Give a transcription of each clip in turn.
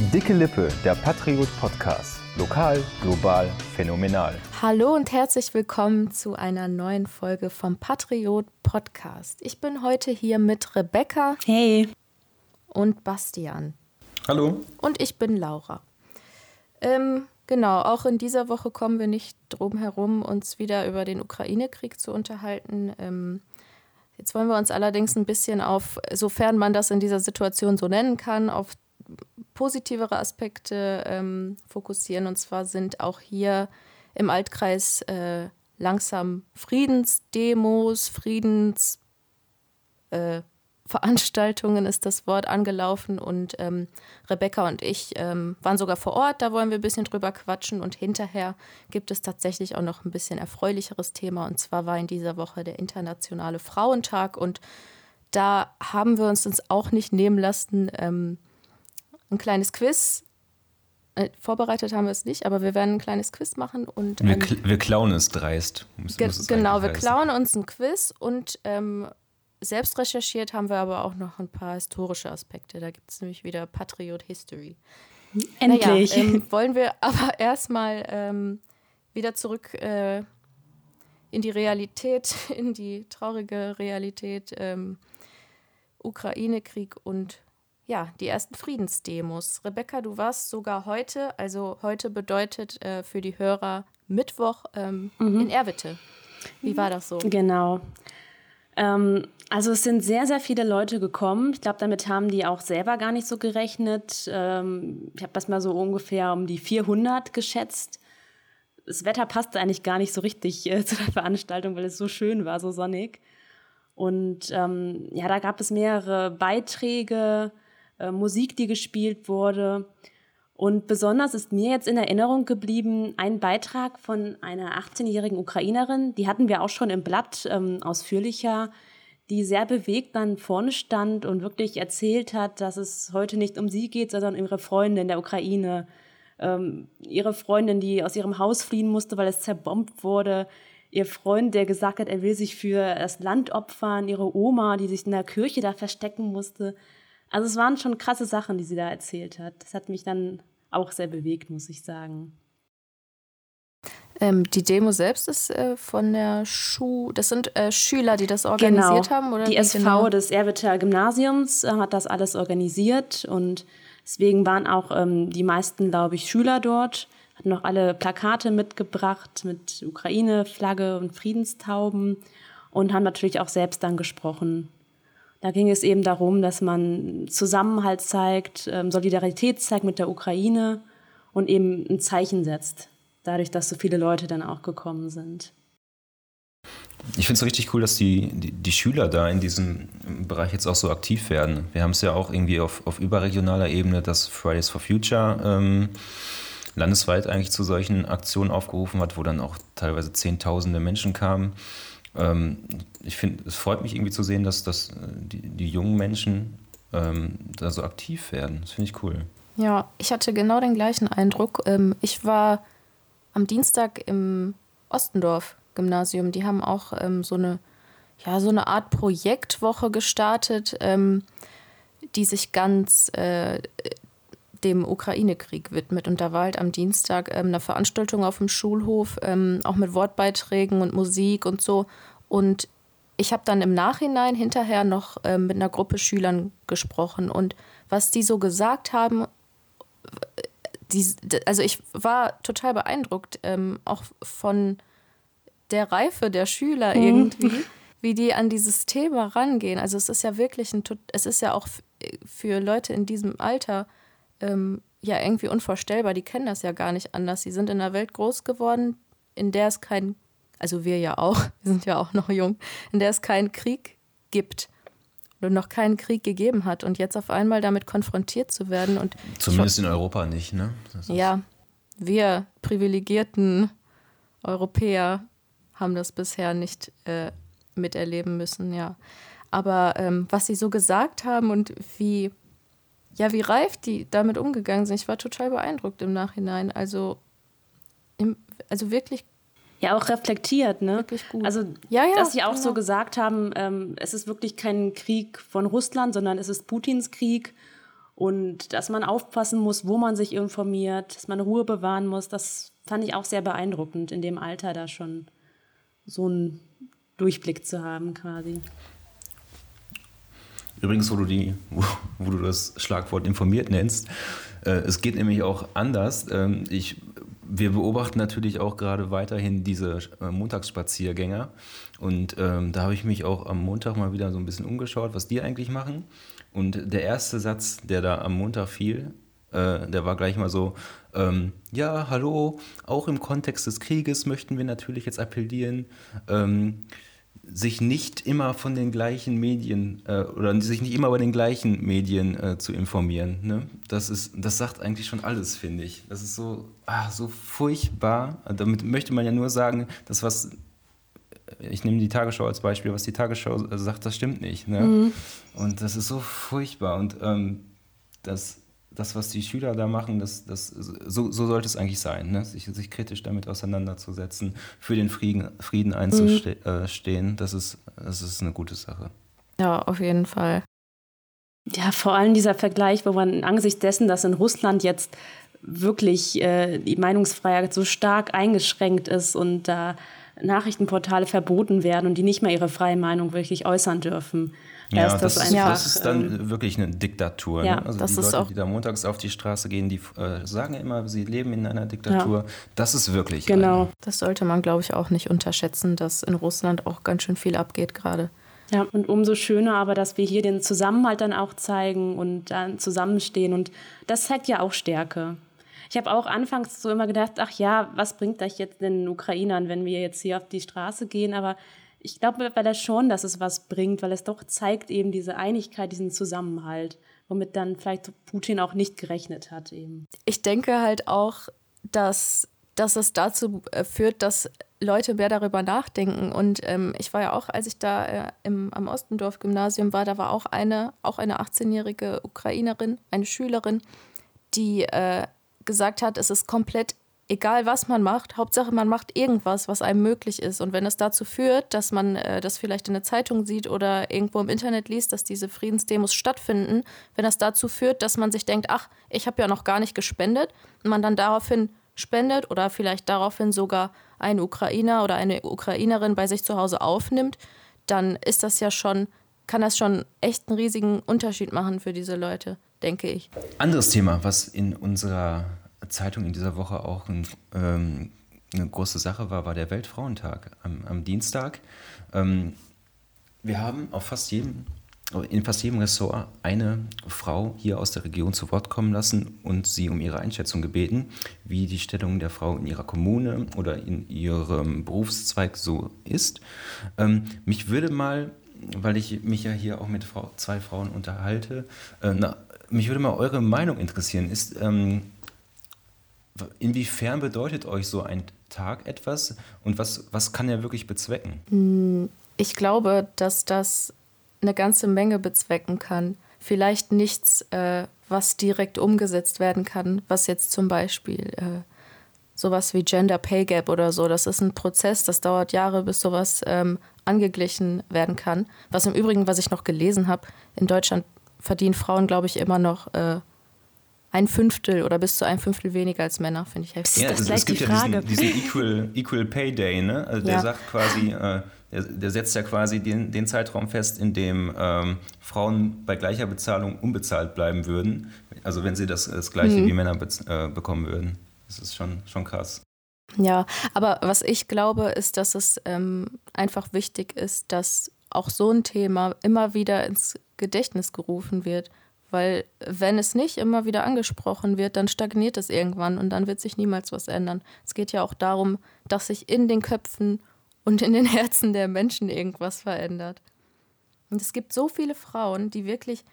Dicke Lippe, der Patriot Podcast. Lokal, global, phänomenal. Hallo und herzlich willkommen zu einer neuen Folge vom Patriot Podcast. Ich bin heute hier mit Rebecca. Hey. Und Bastian. Hallo. Und ich bin Laura. Ähm, genau, auch in dieser Woche kommen wir nicht drum herum, uns wieder über den Ukraine-Krieg zu unterhalten. Ähm, jetzt wollen wir uns allerdings ein bisschen auf, sofern man das in dieser Situation so nennen kann, auf positivere Aspekte ähm, fokussieren. Und zwar sind auch hier im Altkreis äh, langsam Friedensdemos, Friedens... Äh, ist das Wort angelaufen. Und ähm, Rebecca und ich ähm, waren sogar vor Ort, da wollen wir ein bisschen drüber quatschen. Und hinterher gibt es tatsächlich auch noch ein bisschen erfreulicheres Thema. Und zwar war in dieser Woche der Internationale Frauentag. Und da haben wir uns uns auch nicht nehmen lassen, ähm, ein kleines Quiz äh, vorbereitet haben wir es nicht, aber wir werden ein kleines Quiz machen und. Ähm, wir, wir, klauen es dreist. Muss, ge muss es genau, wir heißen. klauen uns ein Quiz und ähm, selbst recherchiert haben wir aber auch noch ein paar historische Aspekte. Da gibt es nämlich wieder Patriot History. Endlich. Naja, ähm, wollen wir aber erstmal ähm, wieder zurück äh, in die Realität, in die traurige Realität. Ähm, Ukraine-Krieg und ja, die ersten Friedensdemos. Rebecca, du warst sogar heute, also heute bedeutet äh, für die Hörer Mittwoch ähm, mhm. in Erwitte. Wie war das so? Genau. Ähm, also es sind sehr, sehr viele Leute gekommen. Ich glaube, damit haben die auch selber gar nicht so gerechnet. Ähm, ich habe das mal so ungefähr um die 400 geschätzt. Das Wetter passte eigentlich gar nicht so richtig äh, zu der Veranstaltung, weil es so schön war, so sonnig. Und ähm, ja, da gab es mehrere Beiträge, äh, Musik, die gespielt wurde. Und besonders ist mir jetzt in Erinnerung geblieben ein Beitrag von einer 18-jährigen Ukrainerin, die hatten wir auch schon im Blatt ähm, ausführlicher, die sehr bewegt dann vorne stand und wirklich erzählt hat, dass es heute nicht um sie geht, sondern um ihre Freunde in der Ukraine. Ähm, ihre Freundin, die aus ihrem Haus fliehen musste, weil es zerbombt wurde. Ihr Freund, der gesagt hat, er will sich für das Land opfern. Ihre Oma, die sich in der Kirche da verstecken musste. Also es waren schon krasse Sachen, die sie da erzählt hat. Das hat mich dann auch sehr bewegt, muss ich sagen. Ähm, die Demo selbst ist äh, von der Schuh, das sind äh, Schüler, die das organisiert genau. haben, oder? Die SV genau? des Erwitter Gymnasiums äh, hat das alles organisiert und deswegen waren auch ähm, die meisten, glaube ich, Schüler dort, hatten noch alle Plakate mitgebracht mit Ukraine-Flagge und Friedenstauben und haben natürlich auch selbst dann gesprochen. Da ging es eben darum, dass man Zusammenhalt zeigt, ähm, Solidarität zeigt mit der Ukraine und eben ein Zeichen setzt, dadurch, dass so viele Leute dann auch gekommen sind. Ich finde es richtig cool, dass die, die, die, Schüler da in diesem Bereich jetzt auch so aktiv werden. Wir haben es ja auch irgendwie auf, auf überregionaler Ebene, dass Fridays for Future ähm, landesweit eigentlich zu solchen Aktionen aufgerufen hat, wo dann auch teilweise Zehntausende Menschen kamen. Ähm, ich finde, es freut mich irgendwie zu sehen, dass, dass äh, die, die jungen Menschen ähm, da so aktiv werden. Das finde ich cool. Ja, ich hatte genau den gleichen Eindruck. Ähm, ich war am Dienstag im Ostendorf-Gymnasium. Die haben auch ähm, so, eine, ja, so eine Art Projektwoche gestartet, ähm, die sich ganz äh, dem Ukraine-Krieg widmet. Und da war halt am Dienstag ähm, eine Veranstaltung auf dem Schulhof, ähm, auch mit Wortbeiträgen und Musik und so. Und ich habe dann im Nachhinein hinterher noch ähm, mit einer Gruppe Schülern gesprochen. Und was die so gesagt haben, die, also ich war total beeindruckt, ähm, auch von der Reife der Schüler mhm. irgendwie, wie die an dieses Thema rangehen. Also es ist ja wirklich ein, es ist ja auch für Leute in diesem Alter ähm, ja irgendwie unvorstellbar. Die kennen das ja gar nicht anders. Sie sind in einer Welt groß geworden, in der es keinen, also wir ja auch, wir sind ja auch noch jung, in der es keinen Krieg gibt oder noch keinen Krieg gegeben hat und jetzt auf einmal damit konfrontiert zu werden und zumindest in Europa nicht, ne? Ja, wir privilegierten Europäer haben das bisher nicht äh, miterleben müssen, ja. Aber ähm, was sie so gesagt haben und wie ja, wie reif die damit umgegangen sind. Ich war total beeindruckt im Nachhinein. Also, im, also wirklich. Ja, auch reflektiert, ne? Wirklich gut. Also, ja, ja, dass sie auch genau. so gesagt haben, ähm, es ist wirklich kein Krieg von Russland, sondern es ist Putins Krieg. und dass man aufpassen muss, wo man sich informiert, dass man Ruhe bewahren muss. Das fand ich auch sehr beeindruckend, in dem Alter da schon so einen Durchblick zu haben quasi. Übrigens, wo du, die, wo, wo du das Schlagwort informiert nennst, äh, es geht nämlich auch anders. Ähm, ich, wir beobachten natürlich auch gerade weiterhin diese äh, Montagsspaziergänger. Und ähm, da habe ich mich auch am Montag mal wieder so ein bisschen umgeschaut, was die eigentlich machen. Und der erste Satz, der da am Montag fiel, äh, der war gleich mal so, ähm, ja, hallo, auch im Kontext des Krieges möchten wir natürlich jetzt appellieren, ähm, sich nicht immer von den gleichen Medien äh, oder sich nicht immer bei den gleichen Medien äh, zu informieren. Ne? Das, ist, das sagt eigentlich schon alles, finde ich. Das ist so, ah, so furchtbar. Damit möchte man ja nur sagen, dass was, ich nehme die Tagesschau als Beispiel, was die Tagesschau sagt, das stimmt nicht. Ne? Mhm. Und das ist so furchtbar. Und ähm, das das, was die Schüler da machen, das, das, so, so sollte es eigentlich sein, ne? sich, sich kritisch damit auseinanderzusetzen, für den Frieden, Frieden einzustehen, mhm. das, ist, das ist eine gute Sache. Ja, auf jeden Fall. Ja, vor allem dieser Vergleich, wo man angesichts dessen, dass in Russland jetzt wirklich äh, die Meinungsfreiheit so stark eingeschränkt ist und da Nachrichtenportale verboten werden und die nicht mehr ihre freie Meinung wirklich äußern dürfen. Ja, ist das, das, einfach, das, ist dann ähm, wirklich eine Diktatur. Ja, ne? Also das die ist Leute, auch die da montags auf die Straße gehen, die äh, sagen immer, sie leben in einer Diktatur. Ja. Das ist wirklich. Genau. Eine. Das sollte man, glaube ich, auch nicht unterschätzen, dass in Russland auch ganz schön viel abgeht gerade. Ja, und umso schöner aber, dass wir hier den Zusammenhalt dann auch zeigen und dann zusammenstehen. Und das zeigt ja auch Stärke. Ich habe auch anfangs so immer gedacht, ach ja, was bringt das jetzt den Ukrainern, wenn wir jetzt hier auf die Straße gehen? Aber ich glaube weil das schon, dass es was bringt, weil es doch zeigt eben diese Einigkeit, diesen Zusammenhalt, womit dann vielleicht Putin auch nicht gerechnet hat eben. Ich denke halt auch, dass, dass es dazu äh, führt, dass Leute mehr darüber nachdenken. Und ähm, ich war ja auch, als ich da äh, im, am Ostendorf-Gymnasium war, da war auch eine, auch eine 18-jährige Ukrainerin, eine Schülerin, die äh, gesagt hat, es ist komplett egal, was man macht, Hauptsache man macht irgendwas, was einem möglich ist. Und wenn es dazu führt, dass man äh, das vielleicht in der Zeitung sieht oder irgendwo im Internet liest, dass diese Friedensdemos stattfinden, wenn das dazu führt, dass man sich denkt, ach, ich habe ja noch gar nicht gespendet, und man dann daraufhin spendet oder vielleicht daraufhin sogar einen Ukrainer oder eine Ukrainerin bei sich zu Hause aufnimmt, dann ist das ja schon, kann das schon echt einen riesigen Unterschied machen für diese Leute denke ich. Anderes Thema, was in unserer Zeitung in dieser Woche auch ein, ähm, eine große Sache war, war der Weltfrauentag am, am Dienstag. Ähm, wir haben auf fast jedem, in fast jedem Ressort eine Frau hier aus der Region zu Wort kommen lassen und sie um ihre Einschätzung gebeten, wie die Stellung der Frau in ihrer Kommune oder in ihrem Berufszweig so ist. Ähm, mich würde mal, weil ich mich ja hier auch mit Frau, zwei Frauen unterhalte, äh, na, mich würde mal eure Meinung interessieren. Ist, ähm, inwiefern bedeutet euch so ein Tag etwas und was, was kann er wirklich bezwecken? Hm, ich glaube, dass das eine ganze Menge bezwecken kann. Vielleicht nichts, äh, was direkt umgesetzt werden kann, was jetzt zum Beispiel äh, sowas wie Gender Pay Gap oder so, das ist ein Prozess, das dauert Jahre, bis sowas ähm, angeglichen werden kann. Was im Übrigen, was ich noch gelesen habe, in Deutschland verdienen Frauen, glaube ich, immer noch äh, ein Fünftel oder bis zu ein Fünftel weniger als Männer, finde ich heftig. Ja, es, es gibt ja diesen, diesen, Equal, Equal Pay Day, ne? Also der ja. sagt quasi, äh, der, der, setzt ja quasi den, den Zeitraum fest, in dem ähm, Frauen bei gleicher Bezahlung unbezahlt bleiben würden. Also wenn sie das, das gleiche mhm. wie Männer äh, bekommen würden. Das ist schon, schon krass. Ja, aber was ich glaube, ist, dass es ähm, einfach wichtig ist, dass auch so ein Thema immer wieder ins Gedächtnis gerufen wird. Weil wenn es nicht immer wieder angesprochen wird, dann stagniert es irgendwann und dann wird sich niemals was ändern. Es geht ja auch darum, dass sich in den Köpfen und in den Herzen der Menschen irgendwas verändert. Und es gibt so viele Frauen, die wirklich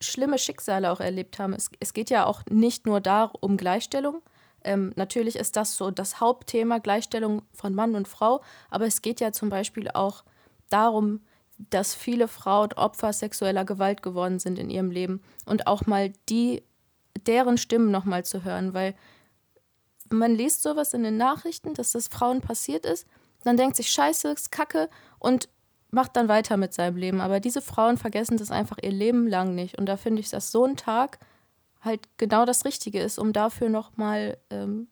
schlimme Schicksale auch erlebt haben. Es, es geht ja auch nicht nur da um Gleichstellung. Ähm, natürlich ist das so das Hauptthema, Gleichstellung von Mann und Frau. Aber es geht ja zum Beispiel auch darum, dass viele Frauen Opfer sexueller Gewalt geworden sind in ihrem Leben und auch mal die, deren Stimmen nochmal zu hören, weil man liest sowas in den Nachrichten, dass das Frauen passiert ist, dann denkt sich, scheiße, ist kacke und macht dann weiter mit seinem Leben. Aber diese Frauen vergessen das einfach ihr Leben lang nicht. Und da finde ich, dass so ein Tag halt genau das Richtige ist, um dafür nochmal, ähm,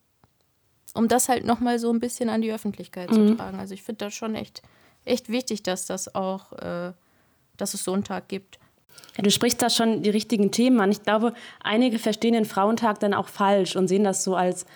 um das halt nochmal so ein bisschen an die Öffentlichkeit mhm. zu tragen. Also ich finde das schon echt, echt wichtig, dass das auch, äh, dass es so einen Tag gibt. Ja, du sprichst da schon die richtigen Themen an. Ich glaube, einige verstehen den Frauentag dann auch falsch und sehen das so als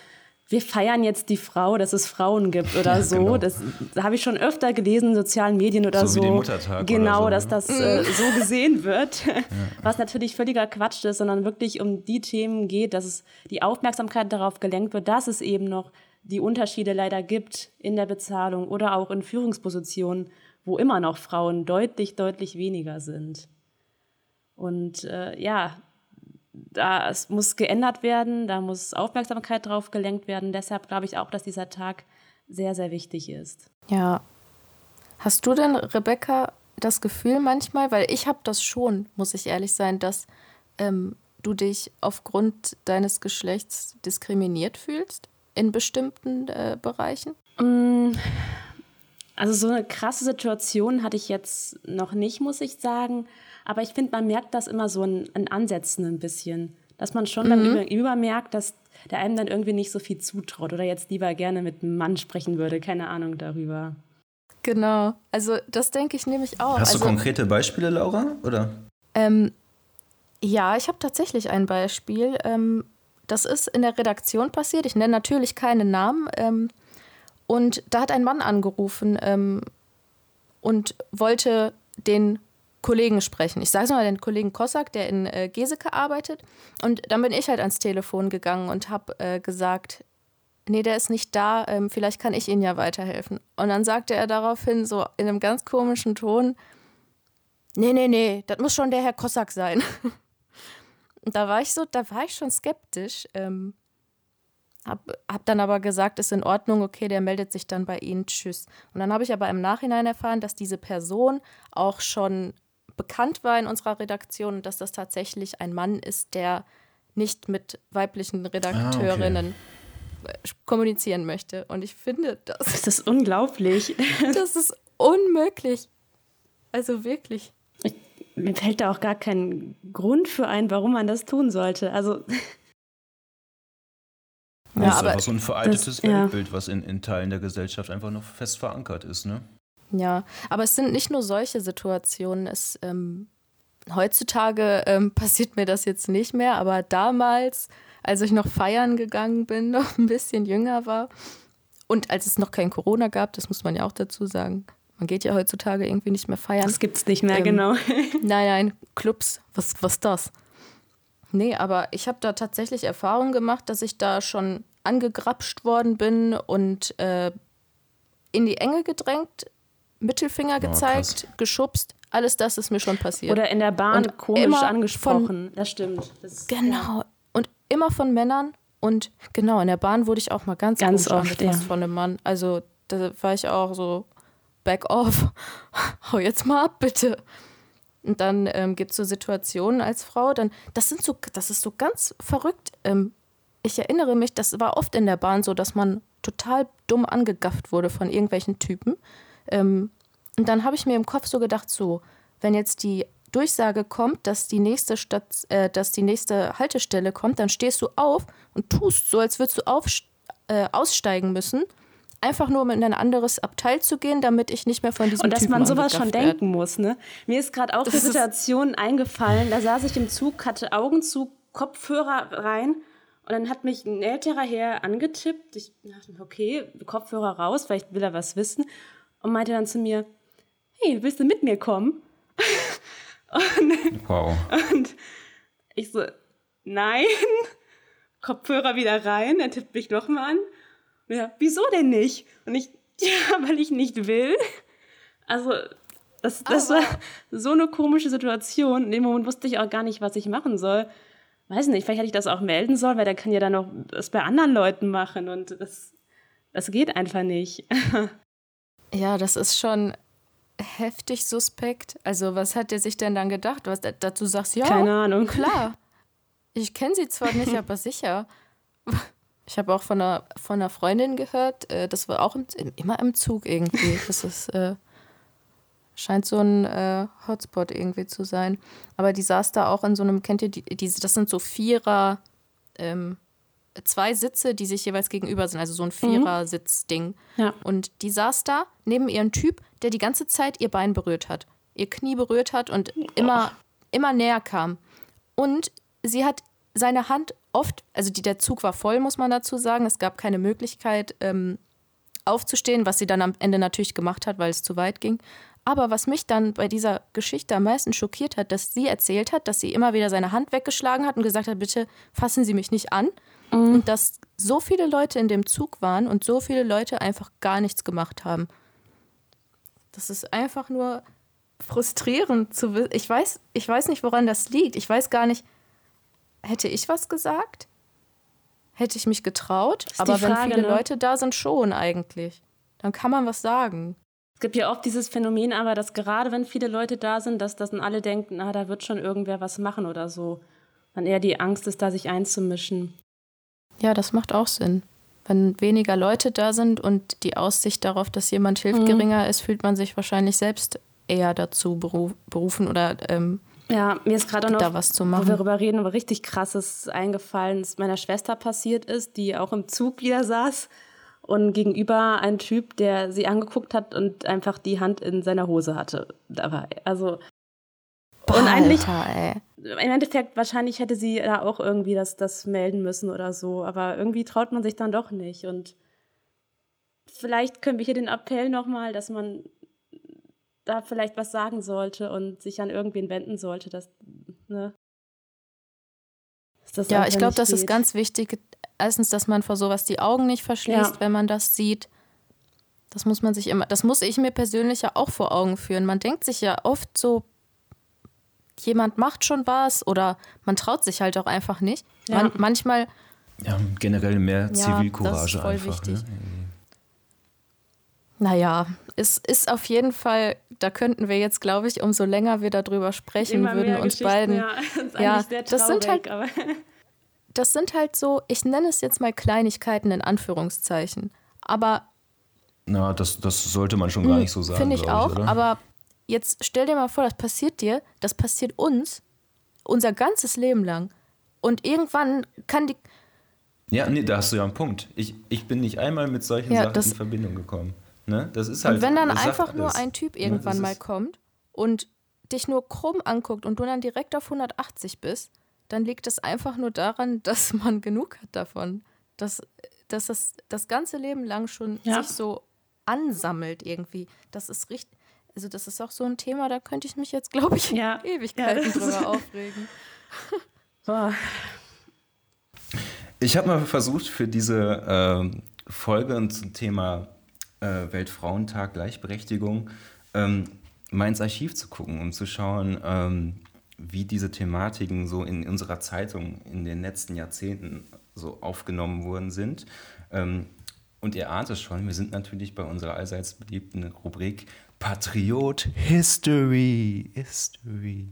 wir feiern jetzt die Frau, dass es Frauen gibt oder ja, so. Genau. Das, das habe ich schon öfter gelesen in sozialen Medien oder so. So wie den Muttertag Genau, so, dass ne? das äh, so gesehen wird. Ja. Was natürlich völliger Quatsch ist, sondern wirklich um die Themen geht, dass es die Aufmerksamkeit darauf gelenkt wird, dass es eben noch die Unterschiede leider gibt in der Bezahlung oder auch in Führungspositionen, wo immer noch Frauen deutlich, deutlich weniger sind. Und äh, ja, da es muss geändert werden, da muss Aufmerksamkeit drauf gelenkt werden. Deshalb glaube ich auch, dass dieser Tag sehr, sehr wichtig ist. Ja. Hast du denn, Rebecca, das Gefühl manchmal, weil ich habe das schon, muss ich ehrlich sein, dass ähm, du dich aufgrund deines Geschlechts diskriminiert fühlst in bestimmten äh, Bereichen? Mm, also so eine krasse Situation hatte ich jetzt noch nicht, muss ich sagen. Aber ich finde, man merkt das immer so in, in Ansätzen ein bisschen. Dass man schon mhm. beim Gegenüber merkt, dass der einem dann irgendwie nicht so viel zutraut oder jetzt lieber gerne mit einem Mann sprechen würde. Keine Ahnung darüber. Genau. Also das denke ich nämlich auch. Hast also, du konkrete Beispiele, Laura? Oder? Ähm, ja, ich habe tatsächlich ein Beispiel. Ähm, das ist in der Redaktion passiert. Ich nenne natürlich keine Namen. Ähm, und da hat ein Mann angerufen ähm, und wollte den Kollegen sprechen. Ich sage es mal, den Kollegen Kossack, der in äh, Geseke arbeitet. Und dann bin ich halt ans Telefon gegangen und habe äh, gesagt, nee, der ist nicht da, ähm, vielleicht kann ich Ihnen ja weiterhelfen. Und dann sagte er daraufhin so in einem ganz komischen Ton, nee, nee, nee, das muss schon der Herr Kossack sein. und da war ich so, da war ich schon skeptisch. Ähm, hab, hab dann aber gesagt, ist in Ordnung, okay, der meldet sich dann bei Ihnen, tschüss. Und dann habe ich aber im Nachhinein erfahren, dass diese Person auch schon bekannt war in unserer Redaktion, dass das tatsächlich ein Mann ist, der nicht mit weiblichen Redakteurinnen ah, okay. kommunizieren möchte. Und ich finde, das, das ist unglaublich. Das ist unmöglich. Also wirklich. Mir fällt da auch gar kein Grund für ein, warum man das tun sollte. Also ja, das ist aber so ein veraltetes das, Weltbild, ja. was in, in Teilen der Gesellschaft einfach noch fest verankert ist, ne? Ja, aber es sind nicht nur solche Situationen. Es, ähm, heutzutage ähm, passiert mir das jetzt nicht mehr, aber damals, als ich noch feiern gegangen bin, noch ein bisschen jünger war und als es noch kein Corona gab, das muss man ja auch dazu sagen. Man geht ja heutzutage irgendwie nicht mehr feiern. Das gibt's nicht mehr, ähm, genau. nein, nein, Clubs, was, was das? Nee, aber ich habe da tatsächlich Erfahrung gemacht, dass ich da schon angegrapscht worden bin und äh, in die Enge gedrängt Mittelfinger oh, gezeigt, oh, geschubst. Alles das ist mir schon passiert. Oder in der Bahn und komisch angesprochen. Von, das stimmt. Das, genau. Ja. Und immer von Männern. Und genau, in der Bahn wurde ich auch mal ganz, ganz oft ja. von einem Mann. Also da war ich auch so, back off. Hau jetzt mal ab, bitte. Und dann ähm, gibt es so Situationen als Frau, dann, das sind so, das ist so ganz verrückt. Ähm, ich erinnere mich, das war oft in der Bahn so, dass man total dumm angegafft wurde von irgendwelchen Typen. Ähm, und dann habe ich mir im Kopf so gedacht, so, wenn jetzt die Durchsage kommt, dass die nächste Stadt, äh, dass die nächste Haltestelle kommt, dann stehst du auf und tust so, als würdest du auf, äh, aussteigen müssen. Einfach nur, um in ein anderes Abteil zu gehen, damit ich nicht mehr von diesem Und dass Typen man sowas schon werde. denken muss, ne? Mir ist gerade auch die Situation eingefallen, da saß ich im Zug, hatte Augen zu, Kopfhörer rein und dann hat mich ein älterer Herr angetippt. Ich dachte, okay, Kopfhörer raus, vielleicht will er was wissen und meinte dann zu mir, hey, willst du mit mir kommen? und, wow. Und ich so, nein. Kopfhörer wieder rein, er tippt mich nochmal an. Und ja, wieso denn nicht? Und ich, ja, weil ich nicht will. Also, das, das war so eine komische Situation. In dem Moment wusste ich auch gar nicht, was ich machen soll. Weiß nicht, vielleicht hätte ich das auch melden sollen, weil der kann ja dann noch das bei anderen Leuten machen und das, das geht einfach nicht. Ja, das ist schon heftig suspekt. Also, was hat der sich denn dann gedacht? Was dazu sagst, ja, Keine Ahnung. klar. Ich kenne sie zwar nicht, aber sicher. Ich habe auch von einer, von einer Freundin gehört, äh, das war auch im, immer im Zug irgendwie. Das ist, äh, Scheint so ein äh, Hotspot irgendwie zu sein. Aber die saß da auch in so einem, kennt ihr die, die das sind so Vierer, ähm, zwei Sitze, die sich jeweils gegenüber sind, also so ein Vierer-Sitzding. Ja. Und die saß da neben ihren Typ, der die ganze Zeit ihr Bein berührt hat, ihr Knie berührt hat und immer, immer näher kam. Und sie hat seine Hand oft, also die, der Zug war voll, muss man dazu sagen. Es gab keine Möglichkeit, ähm, aufzustehen, was sie dann am Ende natürlich gemacht hat, weil es zu weit ging. Aber was mich dann bei dieser Geschichte am meisten schockiert hat, dass sie erzählt hat, dass sie immer wieder seine Hand weggeschlagen hat und gesagt hat, bitte fassen Sie mich nicht an. Mhm. Und dass so viele Leute in dem Zug waren und so viele Leute einfach gar nichts gemacht haben. Das ist einfach nur frustrierend zu wissen. Ich weiß, ich weiß nicht, woran das liegt. Ich weiß gar nicht, hätte ich was gesagt? Hätte ich mich getraut? Aber Frage, wenn viele ne? Leute da sind, schon eigentlich. Dann kann man was sagen. Es gibt ja oft dieses Phänomen aber, dass gerade wenn viele Leute da sind, dass, dass dann alle denken, na, da wird schon irgendwer was machen oder so. Dann eher die Angst ist, da sich einzumischen. Ja, das macht auch Sinn. Wenn weniger Leute da sind und die Aussicht darauf, dass jemand hilft, mhm. geringer ist, fühlt man sich wahrscheinlich selbst eher dazu berufen oder ähm, ja, mir ist gerade noch, da was zu machen. wo wir darüber reden, aber richtig krasses eingefallen, das meiner Schwester passiert ist, die auch im Zug wieder saß und gegenüber ein Typ, der sie angeguckt hat und einfach die Hand in seiner Hose hatte dabei. Also Boah, und eigentlich Alter, im Endeffekt wahrscheinlich hätte sie da auch irgendwie das, das melden müssen oder so, aber irgendwie traut man sich dann doch nicht und vielleicht können wir hier den Appell nochmal, dass man da vielleicht was sagen sollte und sich an irgendwen wenden sollte, dass, ne? dass das ja, ich glaube, das ist ganz wichtig. Erstens, dass man vor sowas die Augen nicht verschließt, ja. wenn man das sieht. Das muss man sich immer, das muss ich mir persönlich ja auch vor Augen führen. Man denkt sich ja oft so, jemand macht schon was oder man traut sich halt auch einfach nicht. Ja. Man, manchmal. Ja, generell mehr Zivilcourage ja, das ist voll einfach. Wichtig. Ne? Naja, es ist auf jeden Fall, da könnten wir jetzt, glaube ich, umso länger wir darüber sprechen, Immer würden uns beiden. Ja, das, ja, traurig, das sind halt. Das sind halt so, ich nenne es jetzt mal Kleinigkeiten in Anführungszeichen. Aber. Na, das, das sollte man schon gar hm, nicht so sagen. Finde ich auch, ich, aber jetzt stell dir mal vor, das passiert dir, das passiert uns unser ganzes Leben lang. Und irgendwann kann die. Ja, nee, da hast du ja einen Punkt. Ich, ich bin nicht einmal mit solchen ja, Sachen in Verbindung gekommen. Ne? Das ist halt, und wenn dann einfach nur ein Typ ne, irgendwann ne? mal kommt und dich nur krumm anguckt und du dann direkt auf 180 bist, dann liegt es einfach nur daran, dass man genug hat davon. Dass, dass das das ganze Leben lang schon ja. sich so ansammelt irgendwie. Das ist richtig. Also, das ist auch so ein Thema, da könnte ich mich jetzt, glaube ich, ja. Ewigkeiten ja, drüber aufregen. Boah. Ich habe mal versucht, für diese äh, Folge zum Thema äh, Weltfrauentag Gleichberechtigung ähm, mal ins Archiv zu gucken, um zu schauen, ähm, wie diese Thematiken so in unserer Zeitung in den letzten Jahrzehnten so aufgenommen worden sind. Ähm, und ihr ahnt es schon, wir sind natürlich bei unserer allseits beliebten Rubrik Patriot History. History.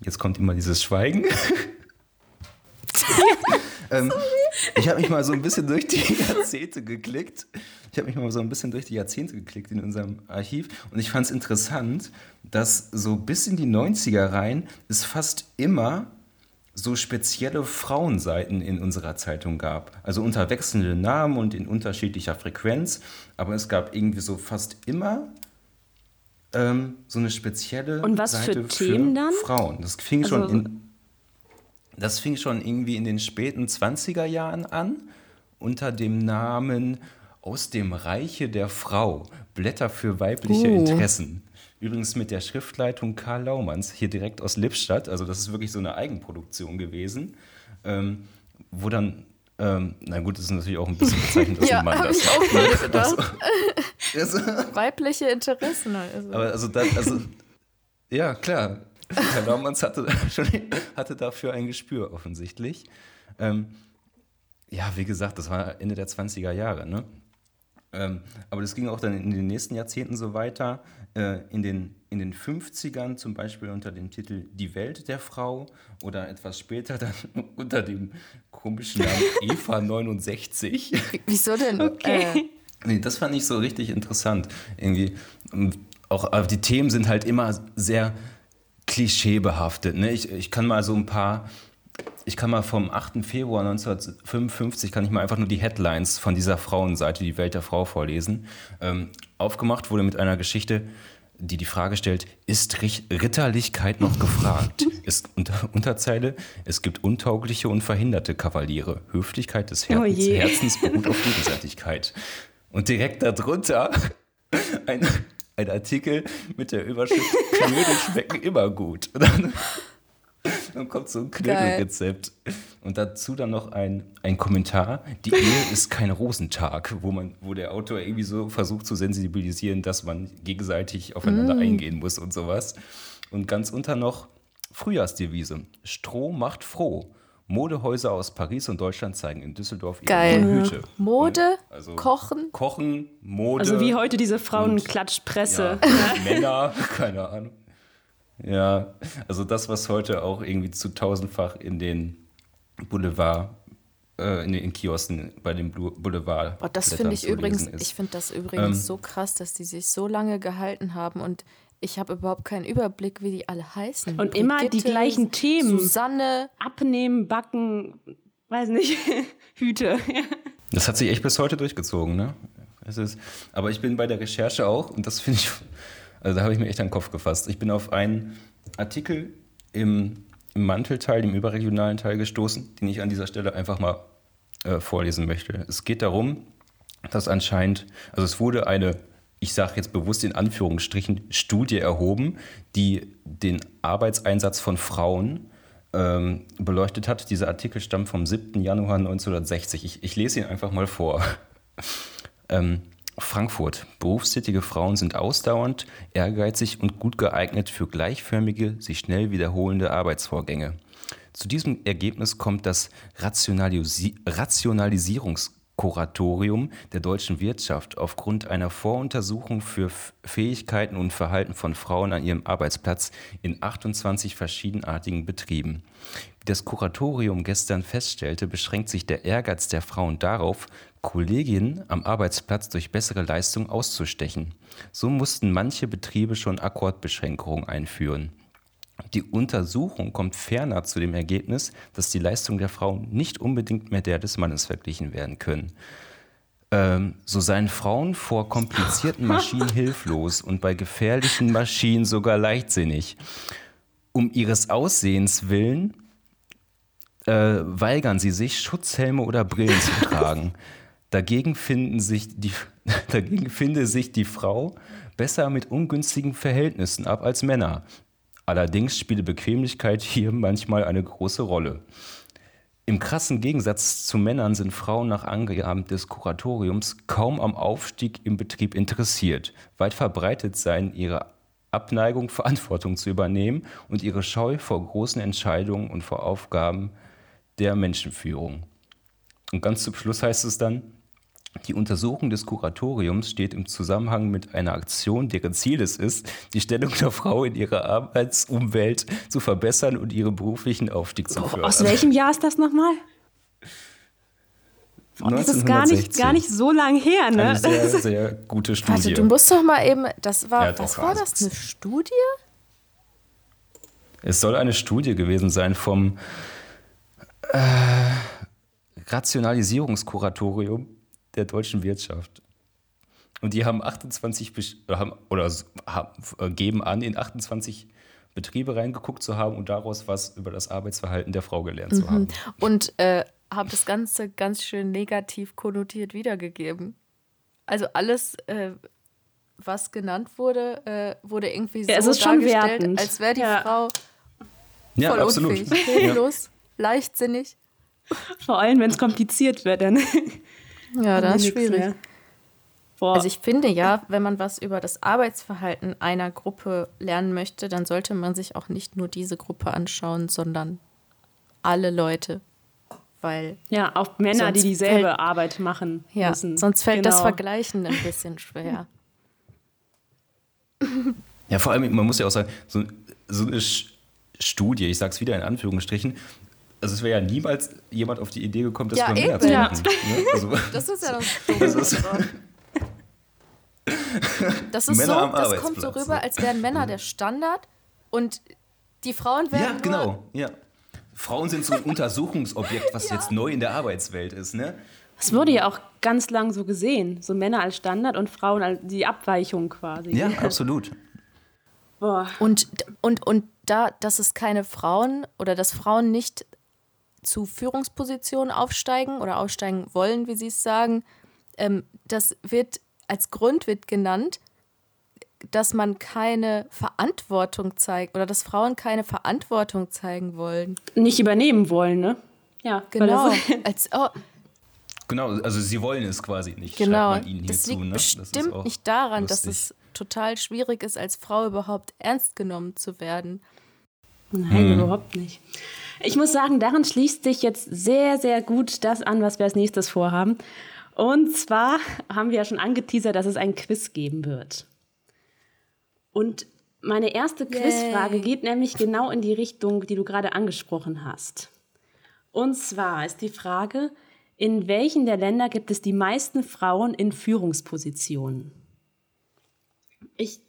Jetzt kommt immer dieses Schweigen. ähm, ich habe mich mal so ein bisschen durch die Jahrzehnte geklickt. Ich habe mich mal so ein bisschen durch die Jahrzehnte geklickt in unserem Archiv und ich fand es interessant, dass so bis in die 90er rein es fast immer so spezielle Frauenseiten in unserer Zeitung gab. Also unter wechselnden Namen und in unterschiedlicher Frequenz. Aber es gab irgendwie so fast immer ähm, so eine spezielle und was Seite für, Themen dann? Frauen. Das fing also, schon in das fing schon irgendwie in den späten 20er Jahren an unter dem Namen Aus dem Reiche der Frau, Blätter für weibliche uh. Interessen. Übrigens mit der Schriftleitung Karl Laumanns, hier direkt aus Lippstadt. Also das ist wirklich so eine Eigenproduktion gewesen, ähm, wo dann, ähm, na gut, das ist natürlich auch ein bisschen bezeichnend, dass ja, ein Mann das macht. Also, also, Weibliche Interessen. Also. Aber also, das, also ja, klar. Herr Laumanns hatte, hatte dafür ein Gespür offensichtlich. Ähm, ja, wie gesagt, das war Ende der 20er Jahre. Ne? Ähm, aber das ging auch dann in den nächsten Jahrzehnten so weiter. Äh, in, den, in den 50ern zum Beispiel unter dem Titel Die Welt der Frau oder etwas später dann unter dem komischen Namen Eva 69. Wieso denn? Okay. Äh, nee, das fand ich so richtig interessant. Irgendwie auch aber die Themen sind halt immer sehr klischeebehaftet. Ne? Ich, ich kann mal so ein paar, ich kann mal vom 8. Februar 1955, kann ich mal einfach nur die Headlines von dieser Frauenseite, die Welt der Frau vorlesen. Ähm, aufgemacht wurde mit einer Geschichte, die die Frage stellt, ist Ritterlichkeit noch gefragt? ist unter, Unterzeile, es gibt untaugliche und verhinderte Kavaliere. Höflichkeit des Herzens, oh Herzens beruht auf Gegenseitigkeit. Und direkt darunter ein, ein Artikel mit der Überschrift Knödel schmecken immer gut. Und dann, dann kommt so ein Knödelrezept. Und dazu dann noch ein, ein Kommentar, die Ehe ist kein Rosentag, wo, man, wo der Autor irgendwie so versucht zu sensibilisieren, dass man gegenseitig aufeinander mm. eingehen muss und sowas. Und ganz unter noch Frühjahrsdevise. Stroh macht froh. Modehäuser aus Paris und Deutschland zeigen in Düsseldorf ihre Hüte. Mode, also Kochen. Kochen, Mode. Also wie heute diese Frauenklatschpresse. Ja, Männer, keine Ahnung. Ja, also das, was heute auch irgendwie zu tausendfach in den Boulevard, äh, in den Kiosken bei dem Boulevard. Oh, das finde ich übrigens, ich finde das übrigens ähm, so krass, dass die sich so lange gehalten haben und ich habe überhaupt keinen Überblick, wie die alle heißen. Und Brigitte, immer die gleichen Themen. Susanne. Abnehmen, backen, weiß nicht, Hüte. das hat sich echt bis heute durchgezogen, ne? Es ist, aber ich bin bei der Recherche auch, und das finde ich, also da habe ich mir echt an den Kopf gefasst. Ich bin auf einen Artikel im, im Mantelteil, dem überregionalen Teil gestoßen, den ich an dieser Stelle einfach mal äh, vorlesen möchte. Es geht darum, dass anscheinend, also es wurde eine ich sage jetzt bewusst in Anführungsstrichen, Studie erhoben, die den Arbeitseinsatz von Frauen ähm, beleuchtet hat. Dieser Artikel stammt vom 7. Januar 1960. Ich, ich lese ihn einfach mal vor. ähm, Frankfurt. Berufstätige Frauen sind ausdauernd, ehrgeizig und gut geeignet für gleichförmige, sich schnell wiederholende Arbeitsvorgänge. Zu diesem Ergebnis kommt das Rationalisi Rationalisierungs Kuratorium der deutschen Wirtschaft aufgrund einer Voruntersuchung für Fähigkeiten und Verhalten von Frauen an ihrem Arbeitsplatz in 28 verschiedenartigen Betrieben. Wie das Kuratorium gestern feststellte, beschränkt sich der Ehrgeiz der Frauen darauf, Kolleginnen am Arbeitsplatz durch bessere Leistung auszustechen. So mussten manche Betriebe schon Akkordbeschränkungen einführen. Die Untersuchung kommt ferner zu dem Ergebnis, dass die Leistungen der Frauen nicht unbedingt mehr der des Mannes verglichen werden können. Ähm, so seien Frauen vor komplizierten Maschinen hilflos und bei gefährlichen Maschinen sogar leichtsinnig. Um ihres Aussehens willen äh, weigern sie sich, Schutzhelme oder Brillen zu tragen. Dagegen, finden sich die, dagegen finde sich die Frau besser mit ungünstigen Verhältnissen ab als Männer. Allerdings spiele Bequemlichkeit hier manchmal eine große Rolle. Im krassen Gegensatz zu Männern sind Frauen nach Angaben des Kuratoriums kaum am Aufstieg im Betrieb interessiert. Weit verbreitet seien ihre Abneigung, Verantwortung zu übernehmen und ihre Scheu vor großen Entscheidungen und vor Aufgaben der Menschenführung. Und ganz zum Schluss heißt es dann, die Untersuchung des Kuratoriums steht im Zusammenhang mit einer Aktion, deren Ziel es ist, die Stellung der Frau in ihrer Arbeitsumwelt zu verbessern und ihren beruflichen Aufstieg zu fördern. Aus welchem Jahr ist das nochmal? Das ist gar nicht, gar nicht so lang her, ne? Eine sehr, sehr gute Studie. Warte, du musst doch mal eben, das war, ja, was war das, eine Studie? Es soll eine Studie gewesen sein vom äh, Rationalisierungskuratorium der deutschen Wirtschaft. Und die haben 28 haben, oder haben, äh, geben an, in 28 Betriebe reingeguckt zu haben und daraus was über das Arbeitsverhalten der Frau gelernt mhm. zu haben. Und äh, haben das Ganze ganz schön negativ konnotiert wiedergegeben. Also alles, äh, was genannt wurde, äh, wurde irgendwie so ja, dargestellt, wertend. als wäre die ja. Frau ja, voll absolut. unfähig, hilflos, ja. leichtsinnig. Vor allem, wenn es kompliziert wird, dann ja, das ist schwierig. Also ich finde ja, wenn man was über das Arbeitsverhalten einer Gruppe lernen möchte, dann sollte man sich auch nicht nur diese Gruppe anschauen, sondern alle Leute. Weil ja, auch Männer, die dieselbe fällt, Arbeit machen ja, müssen. Sonst fällt genau. das Vergleichen ein bisschen schwer. Ja, vor allem, man muss ja auch sagen, so, so eine Studie, ich sage es wieder in Anführungsstrichen, also es wäre ja niemals jemand auf die Idee gekommen, das ja, über Männer zu machen. Ja. Ne? Also, das ist ja das, das ist, Das ist Männer so, am das kommt so rüber, ne? als wären Männer der Standard und die Frauen werden Ja, nur genau. Ja. Frauen sind so ein Untersuchungsobjekt, was jetzt neu in der Arbeitswelt ist, ne? Es wurde ja auch ganz lang so gesehen. So Männer als Standard und Frauen als die Abweichung quasi. Ja, absolut. Boah. Und, und, und da, dass es keine Frauen oder dass Frauen nicht zu Führungspositionen aufsteigen oder aufsteigen wollen, wie sie es sagen, ähm, das wird als Grund wird genannt, dass man keine Verantwortung zeigt oder dass Frauen keine Verantwortung zeigen wollen. Nicht übernehmen wollen, ne? Ja, Genau. das- Als, oh, Genau, also sie wollen es quasi nicht, genau. schreibt man ihnen Das zu. liegt Ne? Das ist bestimmt auch nicht daran, dass lustig. es total schwierig ist, als Frau überhaupt ernst genommen zu werden. Nein, überhaupt nicht. Ich muss sagen, daran schließt sich jetzt sehr, sehr gut das an, was wir als nächstes vorhaben. Und zwar haben wir ja schon angeteasert, dass es ein Quiz geben wird. Und meine erste Quizfrage geht nämlich genau in die Richtung, die du gerade angesprochen hast. Und zwar ist die Frage, in welchen der Länder gibt es die meisten Frauen in Führungspositionen? Ich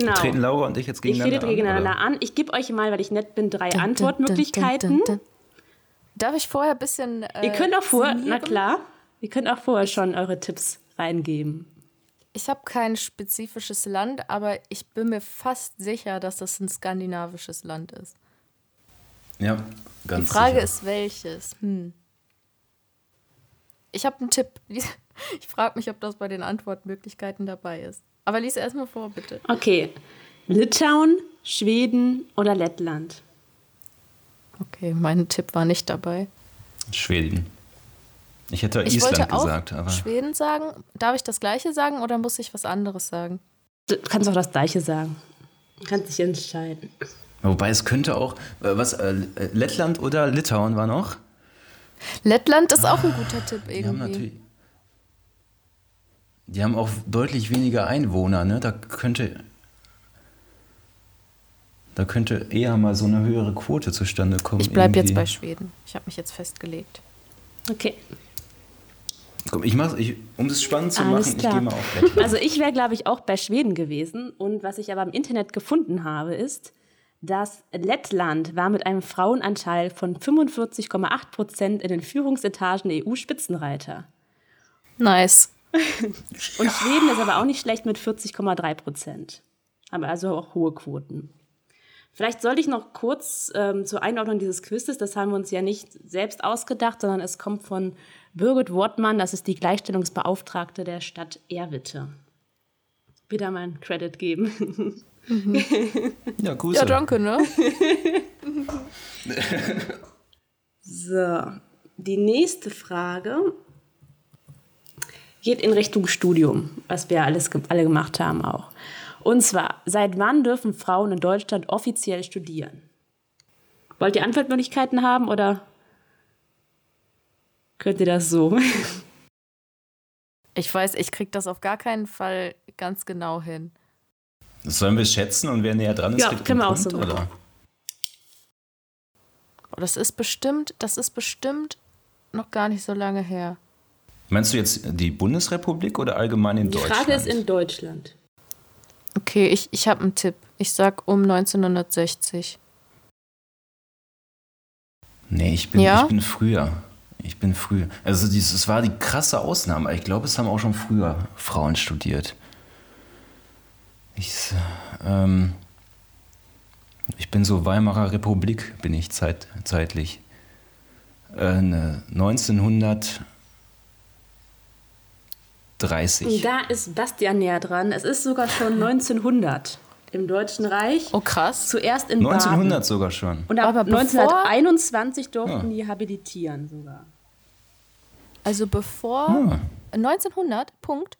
genau. Treten Laura und ich jetzt Ich gegeneinander rede gegeneinander an? an. Ich gebe euch mal, weil ich nett bin, drei Dun, dun, Antwortmöglichkeiten. dun, dun, dun. Darf ich vorher ein bisschen. Äh, Ihr könnt auch vorher, na klar, ihr könnt auch vorher schon eure Tipps reingeben. Ich habe kein spezifisches Land, aber ich bin mir fast sicher, dass das ein skandinavisches Land ist. Ja, Die ganz Frage sicher. ist, welches? Hm. Ich habe einen Tipp. Ich frage mich, ob das bei den Antwortmöglichkeiten dabei ist. Aber lies erstmal vor, bitte. Okay. Litauen, Schweden oder Lettland? Okay, mein Tipp war nicht dabei. Schweden. Ich hätte Ich Island wollte auch gesagt, aber Schweden sagen. Darf ich das gleiche sagen oder muss ich was anderes sagen? Du kannst auch das Gleiche sagen. Du kannst dich entscheiden. wobei es könnte auch äh, was äh, Lettland oder Litauen war noch. Lettland ist auch ein guter Tipp Die haben irgendwie. Die haben auch deutlich weniger Einwohner, ne? Da könnte da könnte eher mal so eine höhere Quote zustande kommen. Ich bleibe jetzt bei Schweden. Ich habe mich jetzt festgelegt. Okay. Komm, ich mach's, ich, um das spannend zu Alles machen, klar. ich gehe mal auf Lettland. Also ich wäre, glaube ich, auch bei Schweden gewesen. Und was ich aber im Internet gefunden habe, ist, dass Lettland war mit einem Frauenanteil von 45,8 Prozent in den Führungsetagen EU-Spitzenreiter. Nice. Und Schweden ist aber auch nicht schlecht mit 40,3 Prozent. Haben also auch hohe Quoten. Vielleicht sollte ich noch kurz ähm, zur Einordnung dieses Quizzes, das haben wir uns ja nicht selbst ausgedacht, sondern es kommt von Birgit Wortmann, das ist die Gleichstellungsbeauftragte der Stadt Erwitte. Wieder mal einen Credit geben. Ja, Grüße. Ja, danke, ne? So, die nächste Frage geht in Richtung Studium, was wir alles alle gemacht haben auch. Und zwar, seit wann dürfen Frauen in Deutschland offiziell studieren? Wollt ihr Antwortmöglichkeiten haben oder könnt ihr das so? Ich weiß, ich krieg das auf gar keinen Fall ganz genau hin. Das sollen wir schätzen und wer näher dran ist, Ja, kriegt können wir auch so Punkt, oder? Oh, Das ist bestimmt, das ist bestimmt noch gar nicht so lange her. Meinst du jetzt die Bundesrepublik oder allgemein in die Deutschland? Die Frage ist in Deutschland. Okay, ich, ich habe einen Tipp. Ich sag um 1960. Nee, ich bin, ja? ich bin früher. Ich bin früher. Also es war die krasse Ausnahme. Ich glaube, es haben auch schon früher Frauen studiert. Ich, ähm, ich bin so Weimarer Republik, bin ich zeit, zeitlich. Äh, ne, 1900. 30. Da ist Bastian näher dran. Es ist sogar schon 1900 im Deutschen Reich. Oh krass. Zuerst in 1900 Baden. sogar schon. Und ab Aber 1921 durften ja. die habilitieren sogar. Also bevor ja. 1900 Punkt.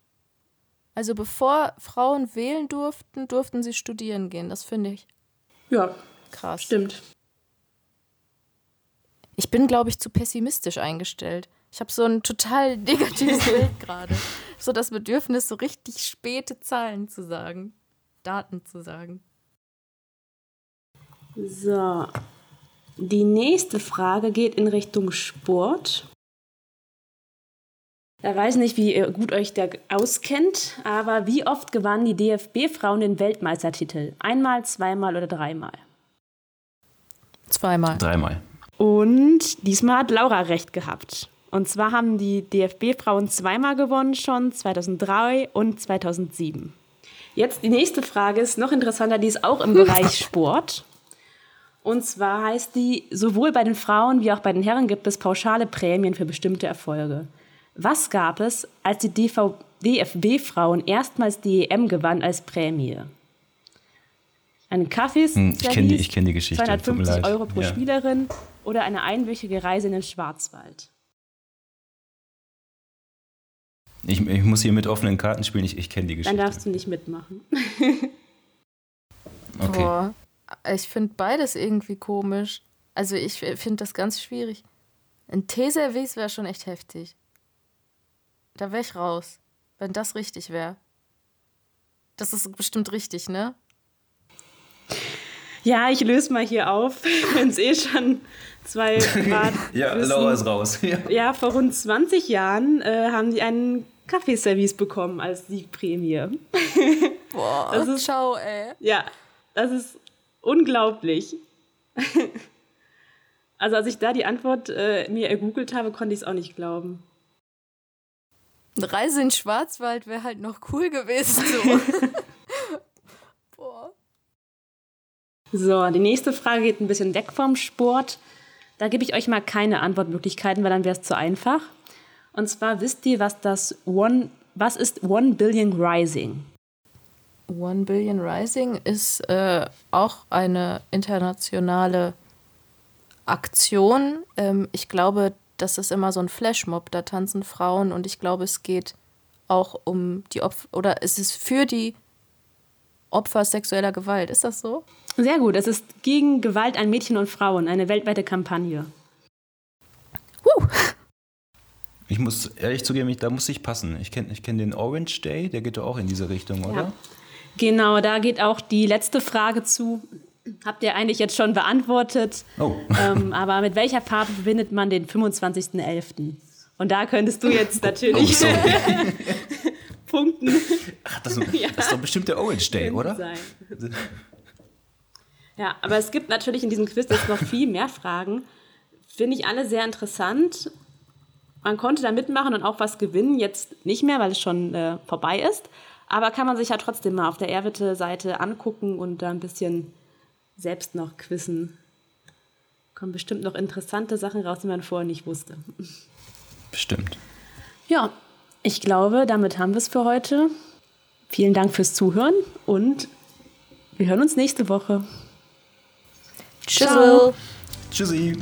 Also bevor Frauen wählen durften, durften sie studieren gehen. Das finde ich. Ja. Krass. Stimmt. Ich bin, glaube ich, zu pessimistisch eingestellt. Ich habe so ein total negatives Bild gerade. So das Bedürfnis, so richtig späte Zahlen zu sagen. Daten zu sagen. So. Die nächste Frage geht in Richtung Sport. Da weiß ich nicht, wie gut euch da auskennt, aber wie oft gewannen die DFB-Frauen den Weltmeistertitel? Einmal, zweimal oder dreimal? Zweimal. Dreimal. Und diesmal hat Laura recht gehabt. Und zwar haben die DFB-Frauen zweimal gewonnen schon, 2003 und 2007. Jetzt die nächste Frage ist noch interessanter, die ist auch im Bereich Sport. Und zwar heißt die, sowohl bei den Frauen wie auch bei den Herren gibt es pauschale Prämien für bestimmte Erfolge. Was gab es, als die DFB-Frauen erstmals die EM gewann als Prämie? Ein Kaffees, Hm, ich kenn die- kenn die Geschichte, tut mir 250 leid. Euro pro Ja. Spielerin oder eine einwöchige Reise in den Schwarzwald. Ich, ich muss hier mit offenen Karten spielen, ich, ich kenne die Dann Geschichte. darfst du nicht mitmachen. Okay. Boah, ich finde beides irgendwie komisch. Also ich finde das ganz schwierig. Ein T-Service wäre schon echt heftig. Da wäre ich raus, wenn das richtig wäre. Das ist bestimmt richtig, ne? Ja, ich löse mal hier auf, wenn es eh schon zwei Grad Ja. Laura ist raus. Ja. Ja, vor rund 20 Jahren äh, haben die einen Kaffeeservice bekommen als Siegprämie. Boah, Das ist- ciao, ey. Ja, das ist unglaublich. Also als ich da die Antwort äh, mir ergoogelt habe, konnte ich es auch nicht glauben. Eine Reise in Schwarzwald wäre halt noch cool gewesen. So. Boah. So, die nächste Frage geht ein bisschen weg vom Sport. Da gebe ich euch mal keine Antwortmöglichkeiten, weil dann wäre es zu einfach. Und zwar wisst ihr, was das One, was ist One Billion Rising? One Billion Rising ist äh, auch eine internationale Aktion. Ähm, ich glaube, das ist immer so ein Flashmob, da tanzen Frauen und ich glaube, es geht auch um die Opfer oder es ist für die Opfer sexueller Gewalt. Ist das so? Sehr gut, es ist gegen Gewalt an Mädchen und Frauen, eine weltweite Kampagne. Ich muss ehrlich zugeben, ich, da muss ich passen. Ich kenne ich kenn den Orange Day, der geht doch auch in diese Richtung, oder? Ja. Genau, da geht auch die letzte Frage zu. Habt ihr eigentlich jetzt schon beantwortet. Oh. Ähm, aber mit welcher Farbe verbindet man den 25.11.? Und da könntest du jetzt Oh, natürlich sorry. punkten. Ach, das, das ist doch bestimmt der Orange Day, oder? Sein. Ja, aber es gibt natürlich in diesem Quiz jetzt noch viel mehr Fragen. Finde ich alle sehr interessant. Man konnte da mitmachen und auch was gewinnen. Jetzt nicht mehr, weil es schon äh, vorbei ist. Aber kann man sich ja trotzdem mal auf der Erwitte-Seite angucken und da ein bisschen selbst noch quizzen. Kommen bestimmt noch interessante Sachen raus, die man vorher nicht wusste. Bestimmt. Ja, ich glaube, damit haben wir es für heute. Vielen Dank fürs Zuhören und wir hören uns nächste Woche. Tschüss. Tschüssi.